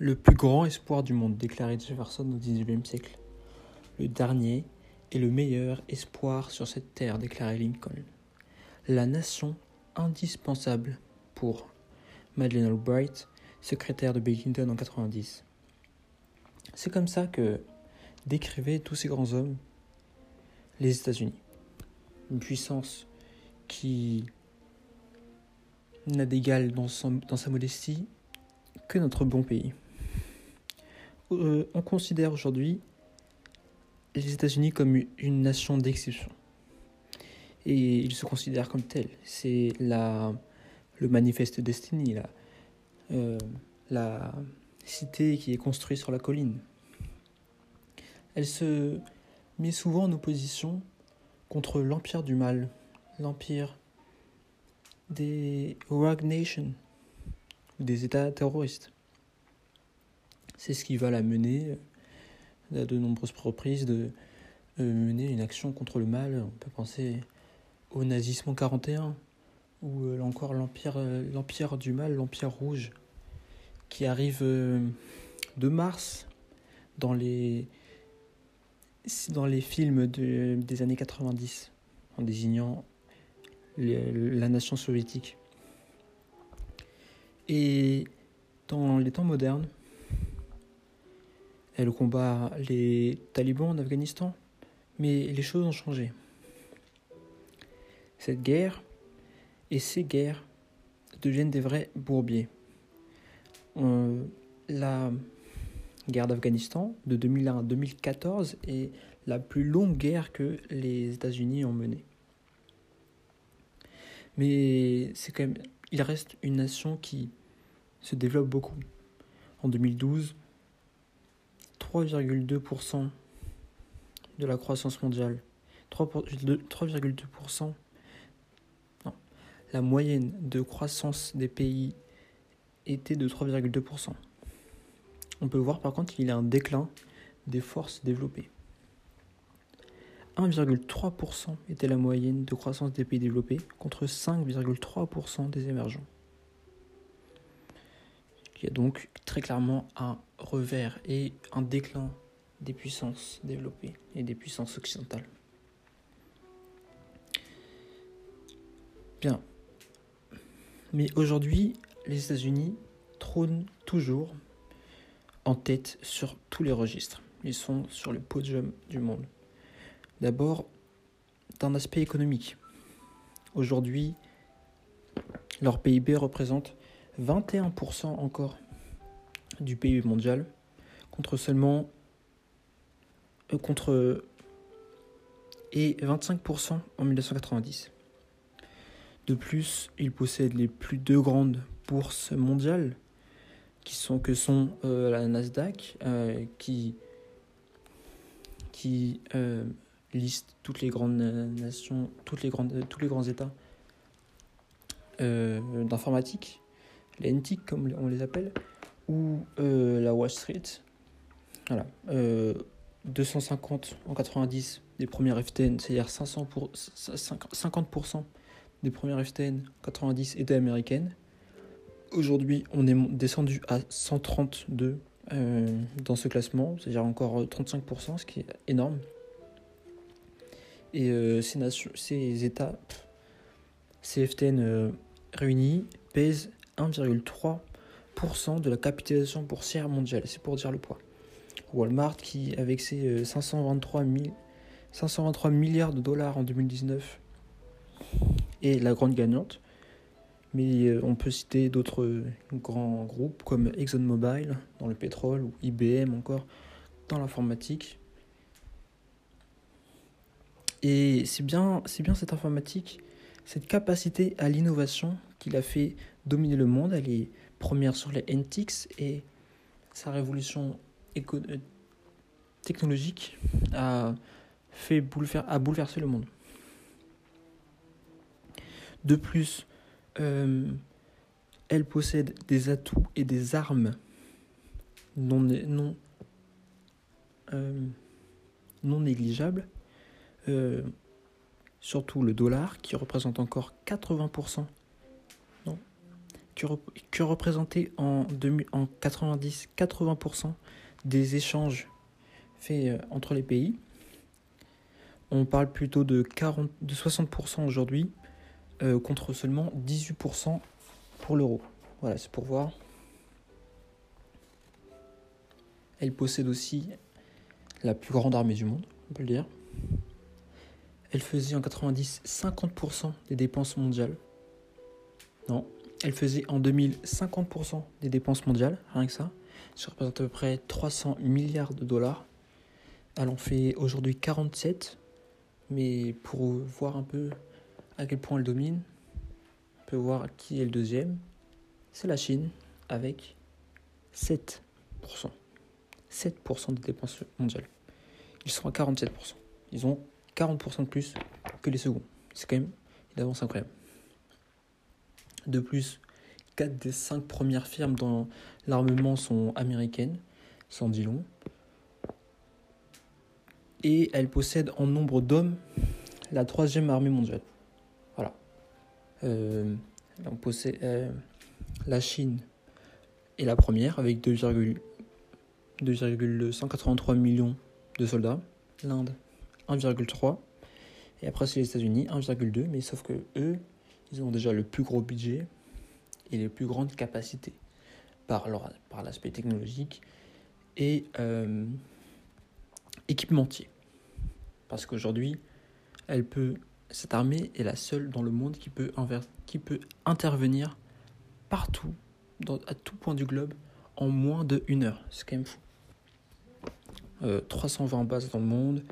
Le plus grand espoir du monde, déclarait Jefferson au XIXe siècle. Le dernier et le meilleur espoir sur cette terre, déclarait Lincoln. La nation indispensable pour Madeleine Albright, secrétaire de Bill Clinton en 90. C'est comme ça que décrivaient tous ces grands hommes les États-Unis. Une puissance qui n'a d'égal dans, dans sa modestie que notre bon pays. Euh, on considère aujourd'hui les États-Unis comme une nation d'exception. Et ils se considèrent comme tels. C'est la, le manifeste Destiny, la, euh, la cité qui est construite sur la colline. Elle se met souvent en opposition contre l'empire du mal, l'empire des Rogue Nations, des États terroristes. C'est ce qui va la mener à euh, de nombreuses reprises de euh, mener une action contre le mal. On peut penser au nazisme en 41 ou euh, encore l'empire l'empire du mal, l'empire rouge qui arrive de mars dans les dans les films de, des années 90 en désignant la nation soviétique. Et dans les temps modernes, elle combat les talibans en Afghanistan, mais les choses ont changé. Cette guerre et ces guerres deviennent des vrais bourbiers. La guerre d'Afghanistan de 2001 à 2014 est la plus longue guerre que les États-Unis ont menée. Mais il reste une nation qui se développe beaucoup. En 2012, 3,2% de la croissance mondiale. 3,2%. Non. La moyenne de croissance des pays était de 3,2%. On peut voir par contre qu'il y a un déclin des forces développées. 1,3% était la moyenne de croissance des pays développés contre 5,3% des émergents. Il y a donc très clairement un revers et un déclin des puissances développées et des puissances occidentales. Bien. Mais aujourd'hui, les États-Unis trônent toujours en tête sur tous les registres. Ils sont sur le podium du monde. D'abord, d'un aspect économique. Aujourd'hui, leur PIB représente 21% encore du PIB mondial, contre seulement euh, contre et 25% en 1990. De plus, ils possèdent les plus deux grandes bourses mondiales, qui sont que sont euh, la Nasdaq, euh, qui qui liste toutes les grandes nations, toutes les grandes, tous les grands États d'informatique, les NTIC comme on les appelle, ou euh, la Wall Street. Voilà. 250 euh, en 90 des premières FTN, c'est-à-dire 500 pour, 50% des premières FTN 90 étaient américaines. Aujourd'hui, on est descendu à 132 euh, dans ce classement, c'est-à-dire encore 35%, ce qui est énorme. Et ces, nations, ces États, ces FTN réunis, pèsent 1,3 de la capitalisation boursière mondiale. C'est pour dire le poids. Walmart, qui avec ses 523, euh, 523 milliards de dollars en 2019, est la grande gagnante. Mais euh, on peut citer d'autres euh, grands groupes comme ExxonMobil dans le pétrole ou IBM encore dans l'informatique. Et c'est bien, c'est bien cette informatique, cette capacité à l'innovation qu'il a fait dominer le monde. Elle première sur les NTX et sa révolution euh, technologique a, fait bouleverser, a bouleversé le monde. De plus, euh, elle possède des atouts et des armes non, euh, non négligeables, surtout le dollar qui représente encore 80% que, représentait en, en 90-80% des échanges faits euh, entre les pays. On parle plutôt de, 40, de 60% aujourd'hui, euh, contre seulement 18% pour l'euro. Voilà, c'est pour voir. Elle possède aussi la plus grande armée du monde, on peut le dire. Elle faisait en 90 50% des dépenses mondiales. Non, elle faisait en 2000 50% des dépenses mondiales, rien que ça. Ça représente à peu près 300 milliards de dollars. Elle en fait aujourd'hui 47. Mais pour voir un peu à quel point elle domine, on peut voir qui est le deuxième. C'est la Chine avec 7%. 7% des dépenses mondiales. Ils sont à 47%. Ils ont 40% de plus que les seconds. C'est quand même une incroyable. De plus, 4 des 5 premières firmes dans l'armement sont américaines, sans dit long. Et elle possède en nombre d'hommes la troisième armée mondiale. Voilà. Euh, euh, la Chine est la première avec 2,183 millions de soldats. L'Inde 1,3. Et après c'est les États-Unis 1,2. Mais sauf que eux, ils ont déjà le plus gros budget et les plus grandes capacités par, par l'aspect technologique et euh, équipementier. Parce qu'aujourd'hui, elle peut, cette armée est la seule dans le monde qui peut, qui peut intervenir partout, à tout point du globe, en moins de une heure. C'est quand même fou. 320 euh, bases dans le monde,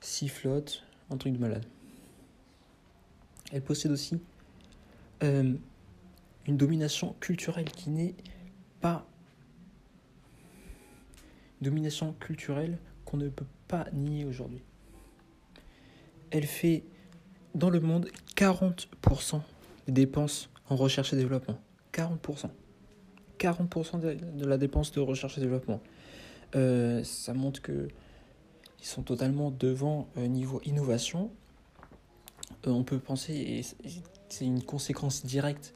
6 flottes, un truc de malade. Elle possède aussi euh, une domination culturelle qui n'est pas une domination culturelle qu'on ne peut pas nier aujourd'hui. Elle fait dans le monde 40% des dépenses en recherche et développement. 40%. 40% de la dépense de recherche et développement. Euh, ça montre que ils sont totalement devant euh, niveau innovation. On peut penser, c'est une conséquence directe,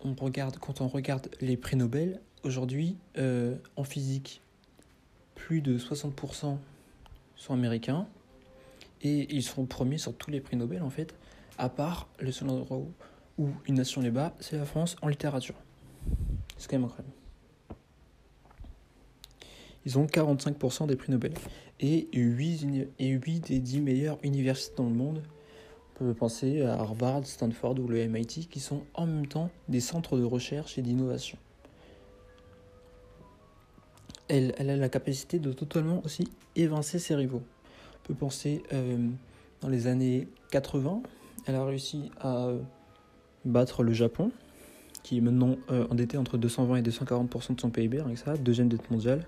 on regarde, quand on regarde les prix Nobel, aujourd'hui, en physique, plus de 60% sont américains, et ils sont premiers sur tous les prix Nobel, en fait, à part le seul endroit où, où une nation les bat, c'est la France en littérature. C'est quand même incroyable. Ils ont 45% des prix Nobel. Et 8, et 8 des 10 meilleures universités dans le monde, on peut penser à Harvard, Stanford ou le MIT, qui sont en même temps des centres de recherche et d'innovation. Elle, a la capacité de totalement aussi évincer ses rivaux. On peut penser euh, dans les années 80, elle a réussi à battre le Japon, qui est maintenant euh, endetté entre 220 et 240% de son PIB, avec ça, deuxième dette mondiale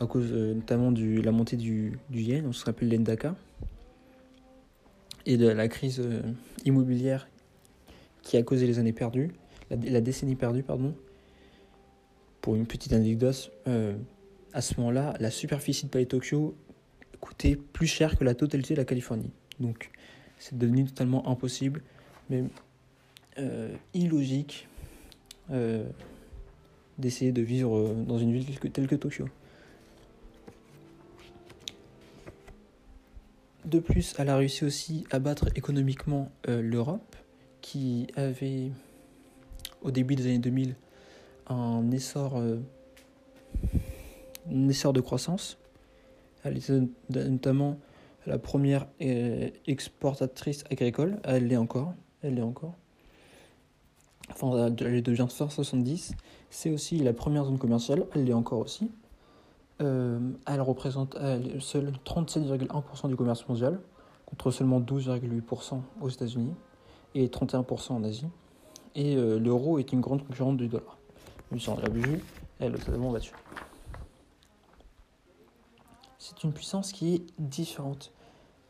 à cause euh, notamment de la montée du, du yen, on se rappelle l'Endaka, et de la crise euh, immobilière qui a causé les années perdues, la, décennie perdue, pardon. Pour une petite anecdote, euh, à ce moment-là, la superficie de Palais Tokyo coûtait plus cher que la totalité de la Californie. Donc, c'est devenu totalement impossible, mais illogique d'essayer de vivre dans une ville telle que Tokyo. De plus, elle a réussi aussi à battre économiquement euh, l'Europe, qui avait au début des années 2000 un essor, euh, un essor de croissance. Elle était notamment la première euh, exportatrice agricole. Elle l'est encore. Elle l'est encore. Enfin, elle devient fin 70. C'est aussi la première zone commerciale. Elle l'est encore aussi. Euh, elle représente seule 37,1% du commerce mondial, contre seulement 12,8% aux États-Unis et 31% en Asie. Et euh, l'euro est une grande concurrente du dollar. Mais on l'a vu, elle est totalement battue. C'est une puissance qui est différente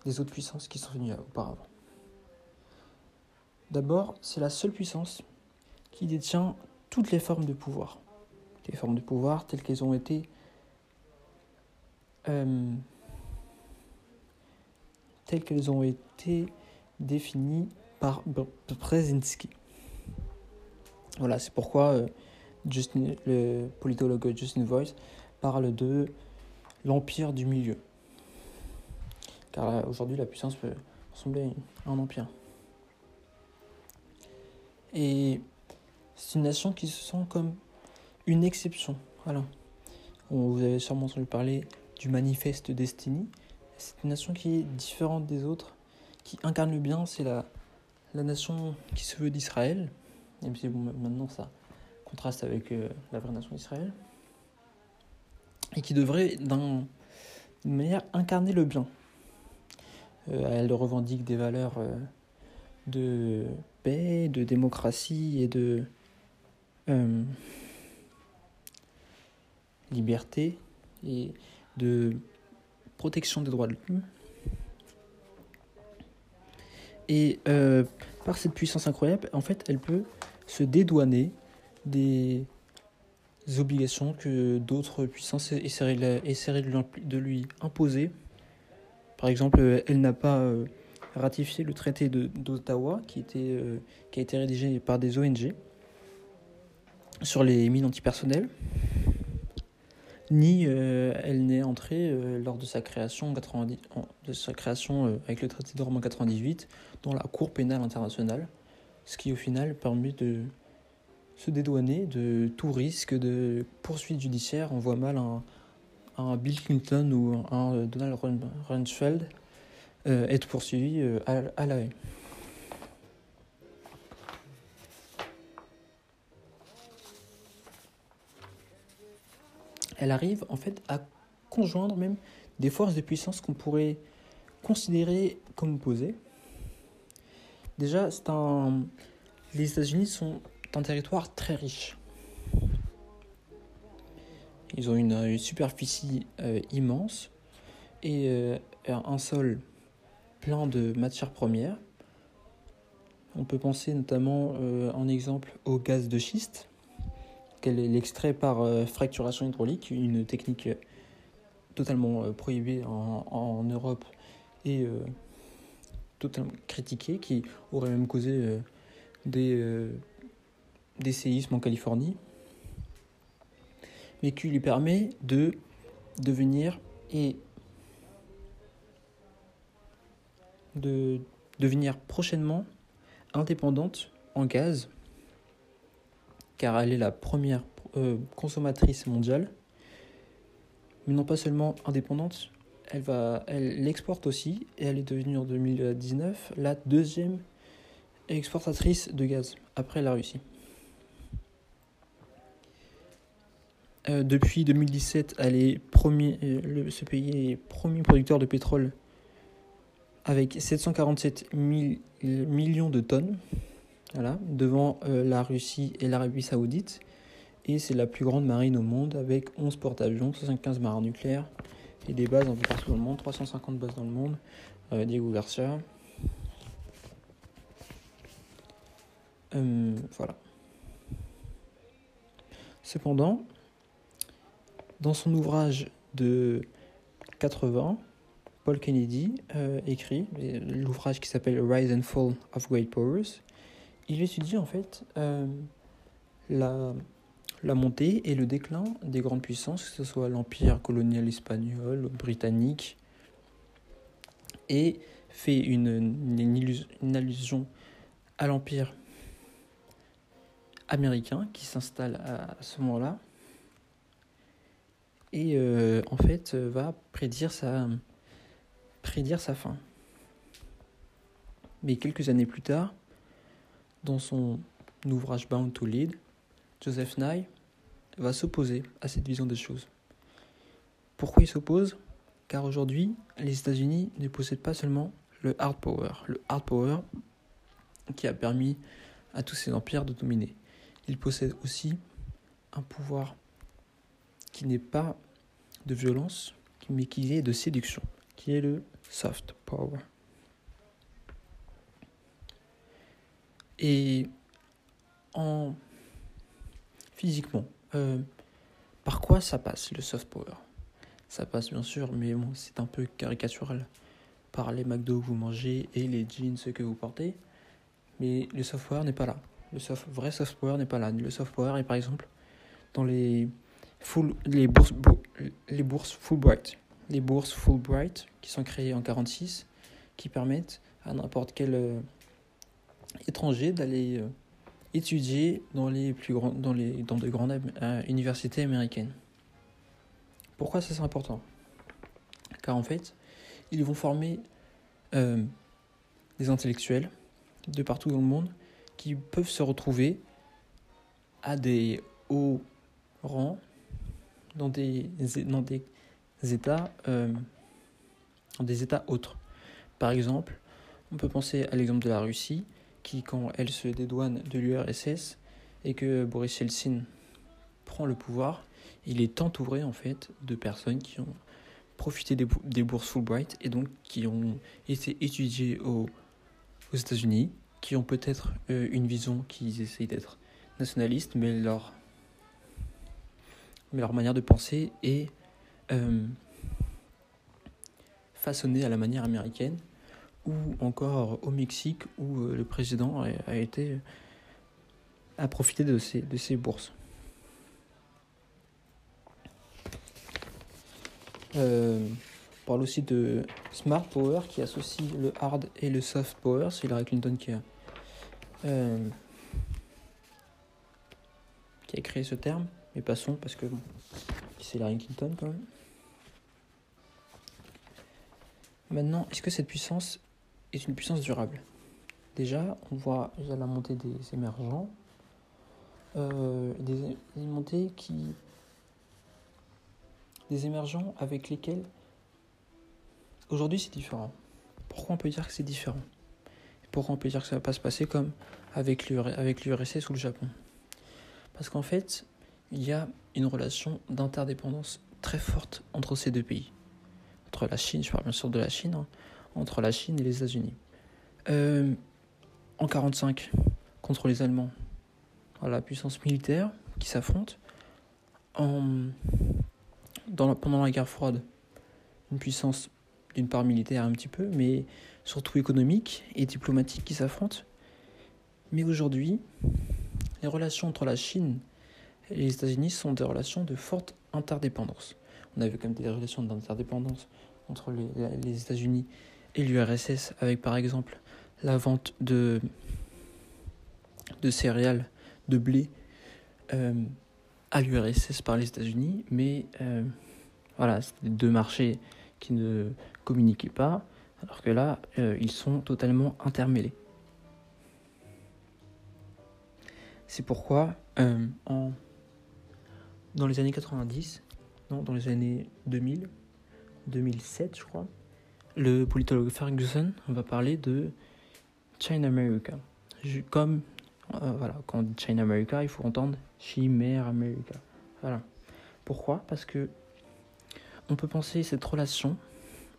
des autres puissances qui sont venues auparavant. D'abord, c'est la seule puissance qui détient toutes les formes de pouvoir. Les formes de pouvoir telles qu'elles ont été euh, telles qu'elles ont été définies par Brzezinski. Voilà, c'est pourquoi euh, Justin, le politologue Justin Voice parle de l'empire du milieu. Car euh, aujourd'hui, la puissance peut ressembler à un empire. Et c'est une nation qui se sent comme une exception. Voilà. Vous avez sûrement entendu parler du manifeste Destiny. C'est une nation qui est différente des autres, qui incarne le bien. C'est la, la nation qui se veut d'Israël, même si maintenant ça contraste avec euh, la vraie nation d'Israël, et qui devrait d'une manière incarner le bien. Euh, elle revendique des valeurs euh, de paix, de démocratie et de liberté de protection des droits de l'homme. Et euh, par cette puissance incroyable, en fait, elle peut se dédouaner des obligations que d'autres puissances essaieraient, de lui imposer. Par exemple, elle n'a pas euh, ratifié le traité d'Ottawa qui, euh, qui a été rédigé par des ONG sur les mines antipersonnelles ni euh, elle n'est entrée euh, lors de sa création, 90, de sa création euh, avec le traité de Rome en 98 dans la Cour pénale internationale, ce qui au final permet de se dédouaner de tout risque de poursuite judiciaire. On voit mal un, Bill Clinton ou un Donald Rumsfeld être poursuivi à la haie. Elle arrive en fait à conjoindre même des forces de puissance qu'on pourrait considérer comme opposées. Déjà, c'est un... les États-Unis sont un territoire très riche. Ils ont une, superficie euh, immense et euh, un sol plein de matières premières. On peut penser notamment euh, en exemple au gaz de schiste, l'extrait par euh, fracturation hydraulique, une technique euh, totalement euh, prohibée en, Europe et totalement critiquée, qui aurait même causé des, des séismes en Californie, mais qui lui permet de devenir et de devenir prochainement indépendante en gaz car elle est la première euh, consommatrice mondiale. Mais non pas seulement indépendante, elle, va, elle l'exporte aussi, et elle est devenue en 2019 la deuxième exportatrice de gaz, après la Russie. Euh, depuis 2017, elle est euh, ce pays est premier producteur de pétrole avec 747 millions de tonnes voilà, devant euh, la Russie et l'Arabie Saoudite. Et c'est la plus grande marine au monde avec 11 porte-avions, 75 marins nucléaires et des bases un peu partout dans le monde, 350 bases dans le monde. Euh, Diego Garcia. Euh, voilà. Cependant, dans son ouvrage de 80, Paul Kennedy écrit l'ouvrage qui s'appelle Rise and Fall of Great Powers il étudie en fait euh, la, montée et le déclin des grandes puissances, que ce soit l'empire colonial espagnol, britannique, et fait une, allusion à l'empire américain qui s'installe à, ce moment-là et euh, en fait va prédire sa fin. Mais quelques années plus tard, dans son ouvrage Bound to Lead, Joseph Nye va s'opposer à cette vision des choses. Pourquoi il s'oppose? Car aujourd'hui, les États-Unis ne possèdent pas seulement le hard power, le hard power qui a permis à tous ces empires de dominer. Ils possèdent aussi un pouvoir qui n'est pas de violence, mais qui est de séduction, qui est le soft power. Et en physiquement, euh, par quoi ça passe le soft power? Ça passe bien sûr, mais bon, c'est un peu caricatural par les McDo que vous mangez et les jeans que vous portez. Mais le soft power n'est pas là. Le soft, vrai soft power n'est pas là. Le soft power est par exemple dans les, full, les, bourses, les bourses Fulbright. Les bourses Fulbright qui sont créées en 1946 qui permettent à n'importe quel euh, étranger d'aller euh, étudier dans, les plus grands, dans, les, dans de grandes euh, universités américaines. Pourquoi ça c'est important? Car en fait, ils vont former des intellectuels de partout dans le monde qui peuvent se retrouver à des hauts rangs dans des, dans des États, dans des États autres. Par exemple, on peut penser à l'exemple de la Russie, qui, quand elle se dédouane de l'URSS et que Boris Yeltsin prend le pouvoir, il est entouré en fait de personnes qui ont profité des, bourses Fulbright et donc qui ont été étudiées aux, États-Unis, qui ont peut-être euh, une vision qui essayent d'être nationaliste, mais leur, mais leur manière de penser est euh, façonnée à la manière américaine ou encore au Mexique où euh, le président a, été a profité de ces, de ces bourses. Euh, on parle aussi de Smart Power qui associe le hard et le soft power. C'est Hillary Clinton qui a, euh, qui a créé ce terme. Mais passons parce que c'est Hillary Clinton quand même. Maintenant, est-ce que cette puissance une puissance durable. Déjà, on voit déjà la montée des émergents, euh, des, montées qui. des émergents avec lesquels aujourd'hui c'est différent. Pourquoi on peut dire que c'est différent? Pourquoi on peut dire que ça va pas se passer comme avec l'URSS ou le Japon? Parce qu'en fait, il y a une relation d'interdépendance très forte entre ces deux pays. Entre la Chine, je parle bien sûr de la Chine, hein, entre la Chine et les États-Unis. Euh, en 1945, contre les Allemands, la puissance militaire qui s'affronte. Pendant la guerre froide, une puissance d'une part militaire un petit peu, mais surtout économique et diplomatique qui s'affrontent. Mais aujourd'hui, les relations entre la Chine et les États-Unis sont des relations de forte interdépendance. On a vu comme des relations d'interdépendance entre les États-Unis et l'URSS, avec par exemple la vente de, de céréales, de blé euh, à l'URSS par les États-Unis, mais euh, voilà, c'était deux marchés qui ne communiquaient pas, alors que là, euh, ils sont totalement intermêlés. C'est pourquoi, en, dans les années 90, non, dans les années 2000, 2007, je crois, le politologue Ferguson va parler de China America. Comme, euh, voilà, quand on dit China America, il faut entendre Chimère America. Voilà. Pourquoi? Parce que on peut penser cette relation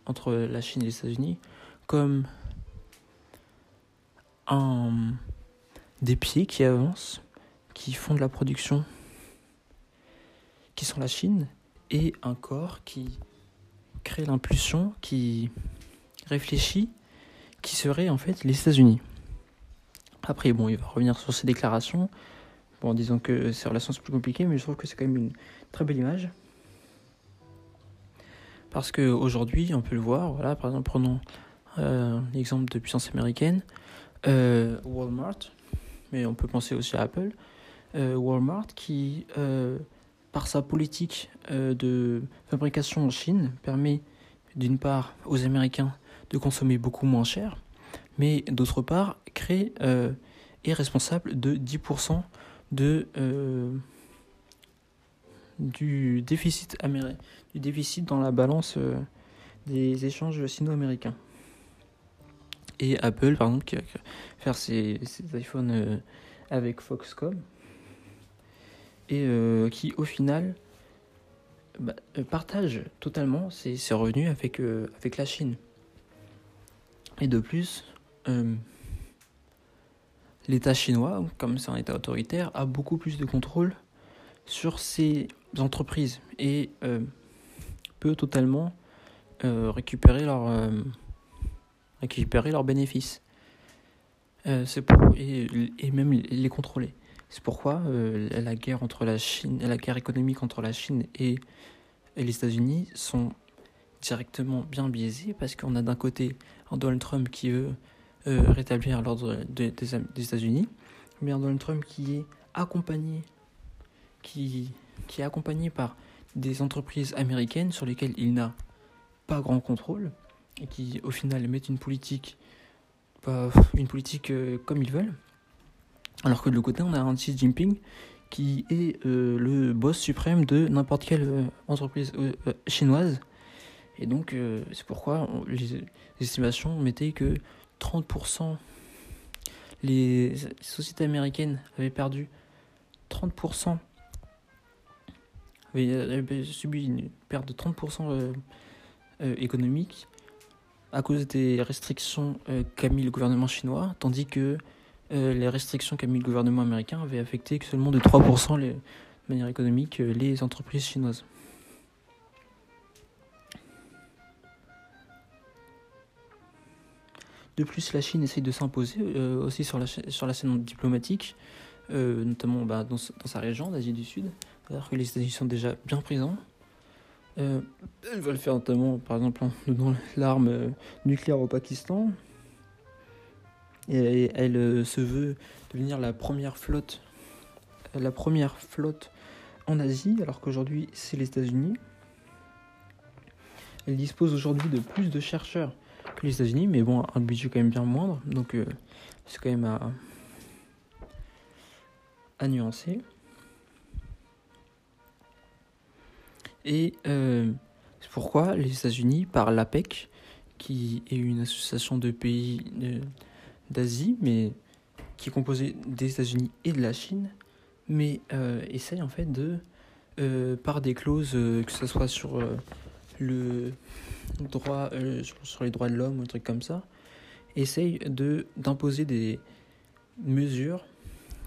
entre la Chine et les États-Unis comme des pieds qui avancent, qui font de la production, qui sont la Chine, et un corps qui crée l'impulsion, qui réfléchit, qui serait en fait les États-Unis. Après, bon, il va revenir sur ses déclarations, en disant que ces relations sont plus compliquées, mais je trouve que c'est quand même une très belle image. Parce qu'aujourd'hui, on peut le voir, voilà, par exemple, prenons euh, l'exemple de puissance américaine, euh, Walmart, mais on peut penser aussi à Apple, euh, Walmart qui, par sa politique de fabrication en Chine, permet d'une part aux Américains de consommer beaucoup moins cher, mais d'autre part, crée euh, est responsable de 10% de, euh, du, déficit du déficit dans la balance euh, des échanges sino-américains. Et Apple, par exemple, qui va ses, iPhones avec Foxconn, et qui au final bah, partage totalement ses, revenus avec, avec la Chine. Et de plus, euh, l'État chinois, comme c'est un État autoritaire, a beaucoup plus de contrôle sur ses entreprises et euh, peut totalement euh, récupérer, leur, récupérer leurs bénéfices. pour, et, et, même les contrôler. C'est pourquoi la guerre entre la Chine, la guerre économique entre la Chine et, les États-Unis sont directement bien biaisées parce qu'on a d'un côté un Donald Trump qui veut rétablir l'ordre des, États-Unis, mais un Donald Trump qui est accompagné, qui, est accompagné par des entreprises américaines sur lesquelles il n'a pas grand contrôle et qui au final mettent une politique pas une politique euh, comme ils veulent alors que de l'autre côté on a un Xi Jinping qui est euh, le boss suprême de n'importe quelle euh, entreprise chinoise. Et donc c'est pourquoi les, estimations mettaient que 30% les sociétés américaines avaient perdu 30% avait subi une perte de 30% euh, économique à cause des restrictions euh, qu'a mis le gouvernement chinois, tandis que euh, les restrictions qu'a mis le gouvernement américain avaient affecté seulement de 3% les, de manière économique les entreprises chinoises. De plus, la Chine essaye de s'imposer aussi sur la, sur la scène diplomatique, notamment bah, dans, dans, sa région d'Asie du Sud, alors que les États-Unis sont déjà bien présents. Euh, elles veulent faire notamment, par exemple, en l'arme euh, nucléaire au Pakistan. Et elle euh, se veut devenir la première flotte, la première flotte en Asie, alors qu'aujourd'hui c'est les États-Unis. Elle dispose aujourd'hui de plus de chercheurs que les États-Unis, mais bon, un budget quand même bien moindre, donc c'est quand même à, à nuancer. Et euh, c'est pourquoi les États-Unis, par l'APEC, qui est une association de pays d'Asie, mais qui est composée des États-Unis et de la Chine, mais euh, essaye en fait de, euh, par des clauses, que ce soit sur le droit, sur les droits de l'homme ou un truc comme ça, essaye de d'imposer des mesures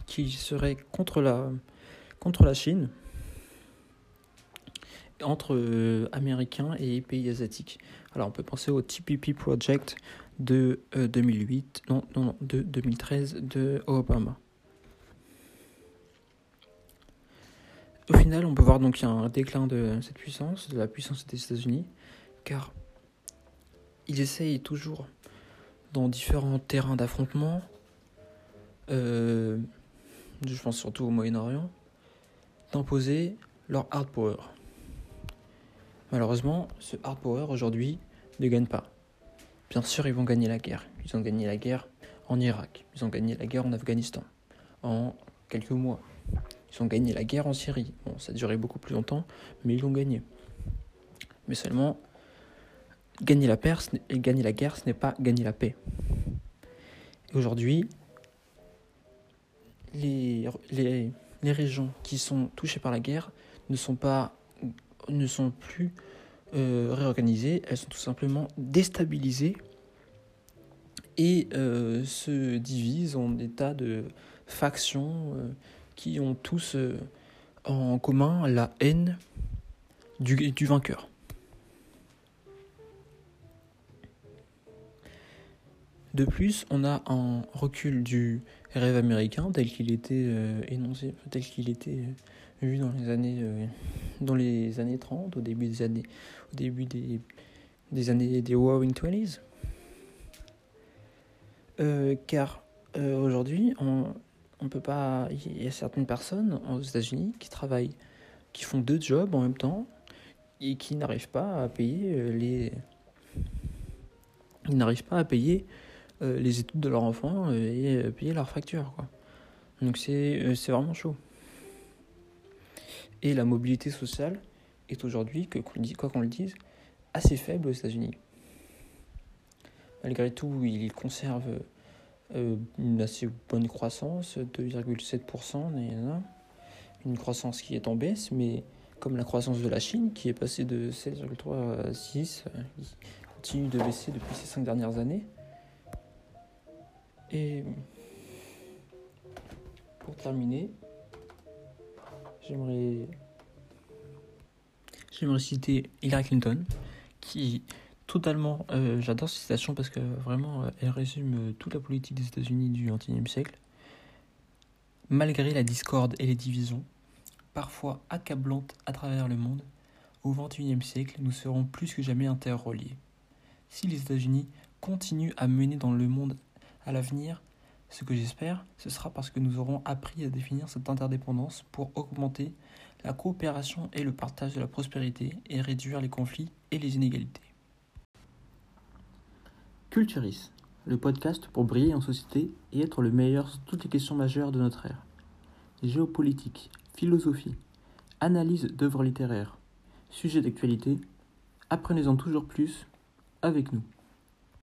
qui seraient contre la contre la Chine entre euh, Américains et pays asiatiques. Alors on peut penser au TPP Project de 2008, euh, non, non, non, de 2013 de Obama. Au final, on peut voir donc qu'il y a un déclin de cette puissance, de la puissance des États-Unis, car ils essayent toujours, dans différents terrains d'affrontement, euh, je pense surtout au Moyen-Orient, d'imposer leur hard power. Malheureusement, ce hard power aujourd'hui ne gagne pas. Bien sûr, ils vont gagner la guerre. Ils ont gagné la guerre en Irak. Ils ont gagné la guerre en Afghanistan en quelques mois. Ils ont gagné la guerre en Syrie. Bon, ça a duré beaucoup plus longtemps, mais ils l'ont gagné. Mais seulement, gagner la, paix, gagner la guerre, ce n'est pas gagner la paix. Et aujourd'hui, les, les, les régions qui sont touchées par la guerre ne sont pas ne sont plus euh, réorganisées, elles sont tout simplement déstabilisées et euh, se divisent en des tas de factions euh, qui ont tous en commun la haine du, du vainqueur. De plus, on a un recul du rêve américain tel qu'il était énoncé, tel qu'il était vu dans les années, euh, dans les années 30, au début des années, au début des, des années des Roaring Twenties. Euh, car euh, aujourd'hui, on, on peut pas. Il y a certaines personnes aux États-Unis qui travaillent, qui font deux jobs en même temps et qui n'arrivent pas à payer les. Ils n'arrivent pas à payer les études de leur enfant et payer leurs factures. Quoi. Donc c'est vraiment chaud. Et la mobilité sociale est aujourd'hui, quoi qu'on le dise, assez faible aux États-Unis. Malgré tout, ils conservent euh, une assez bonne croissance, 2,7%, une croissance qui est en baisse, mais comme la croissance de la Chine, qui est passée de 16,3 à 6, qui continue de baisser depuis ces cinq dernières années. Et pour terminer, J'aimerais, citer Hillary Clinton, qui totalement. Euh, j'adore cette citation parce que vraiment, euh, elle résume euh, toute la politique des États-Unis du XXIe siècle. Malgré la discorde et les divisions, parfois accablantes à travers le monde, au XXIe siècle, nous serons plus que jamais interreliés. Si les États-Unis continuent à mener dans le monde à l'avenir, ce que j'espère, ce sera parce que nous aurons appris à définir cette interdépendance pour augmenter la coopération et le partage de la prospérité et réduire les conflits et les inégalités. Culturis, le podcast pour briller en société et être le meilleur sur toutes les questions majeures de notre ère. Géopolitique, philosophie, analyse d'œuvres littéraires, sujets d'actualité, apprenez-en toujours plus avec nous.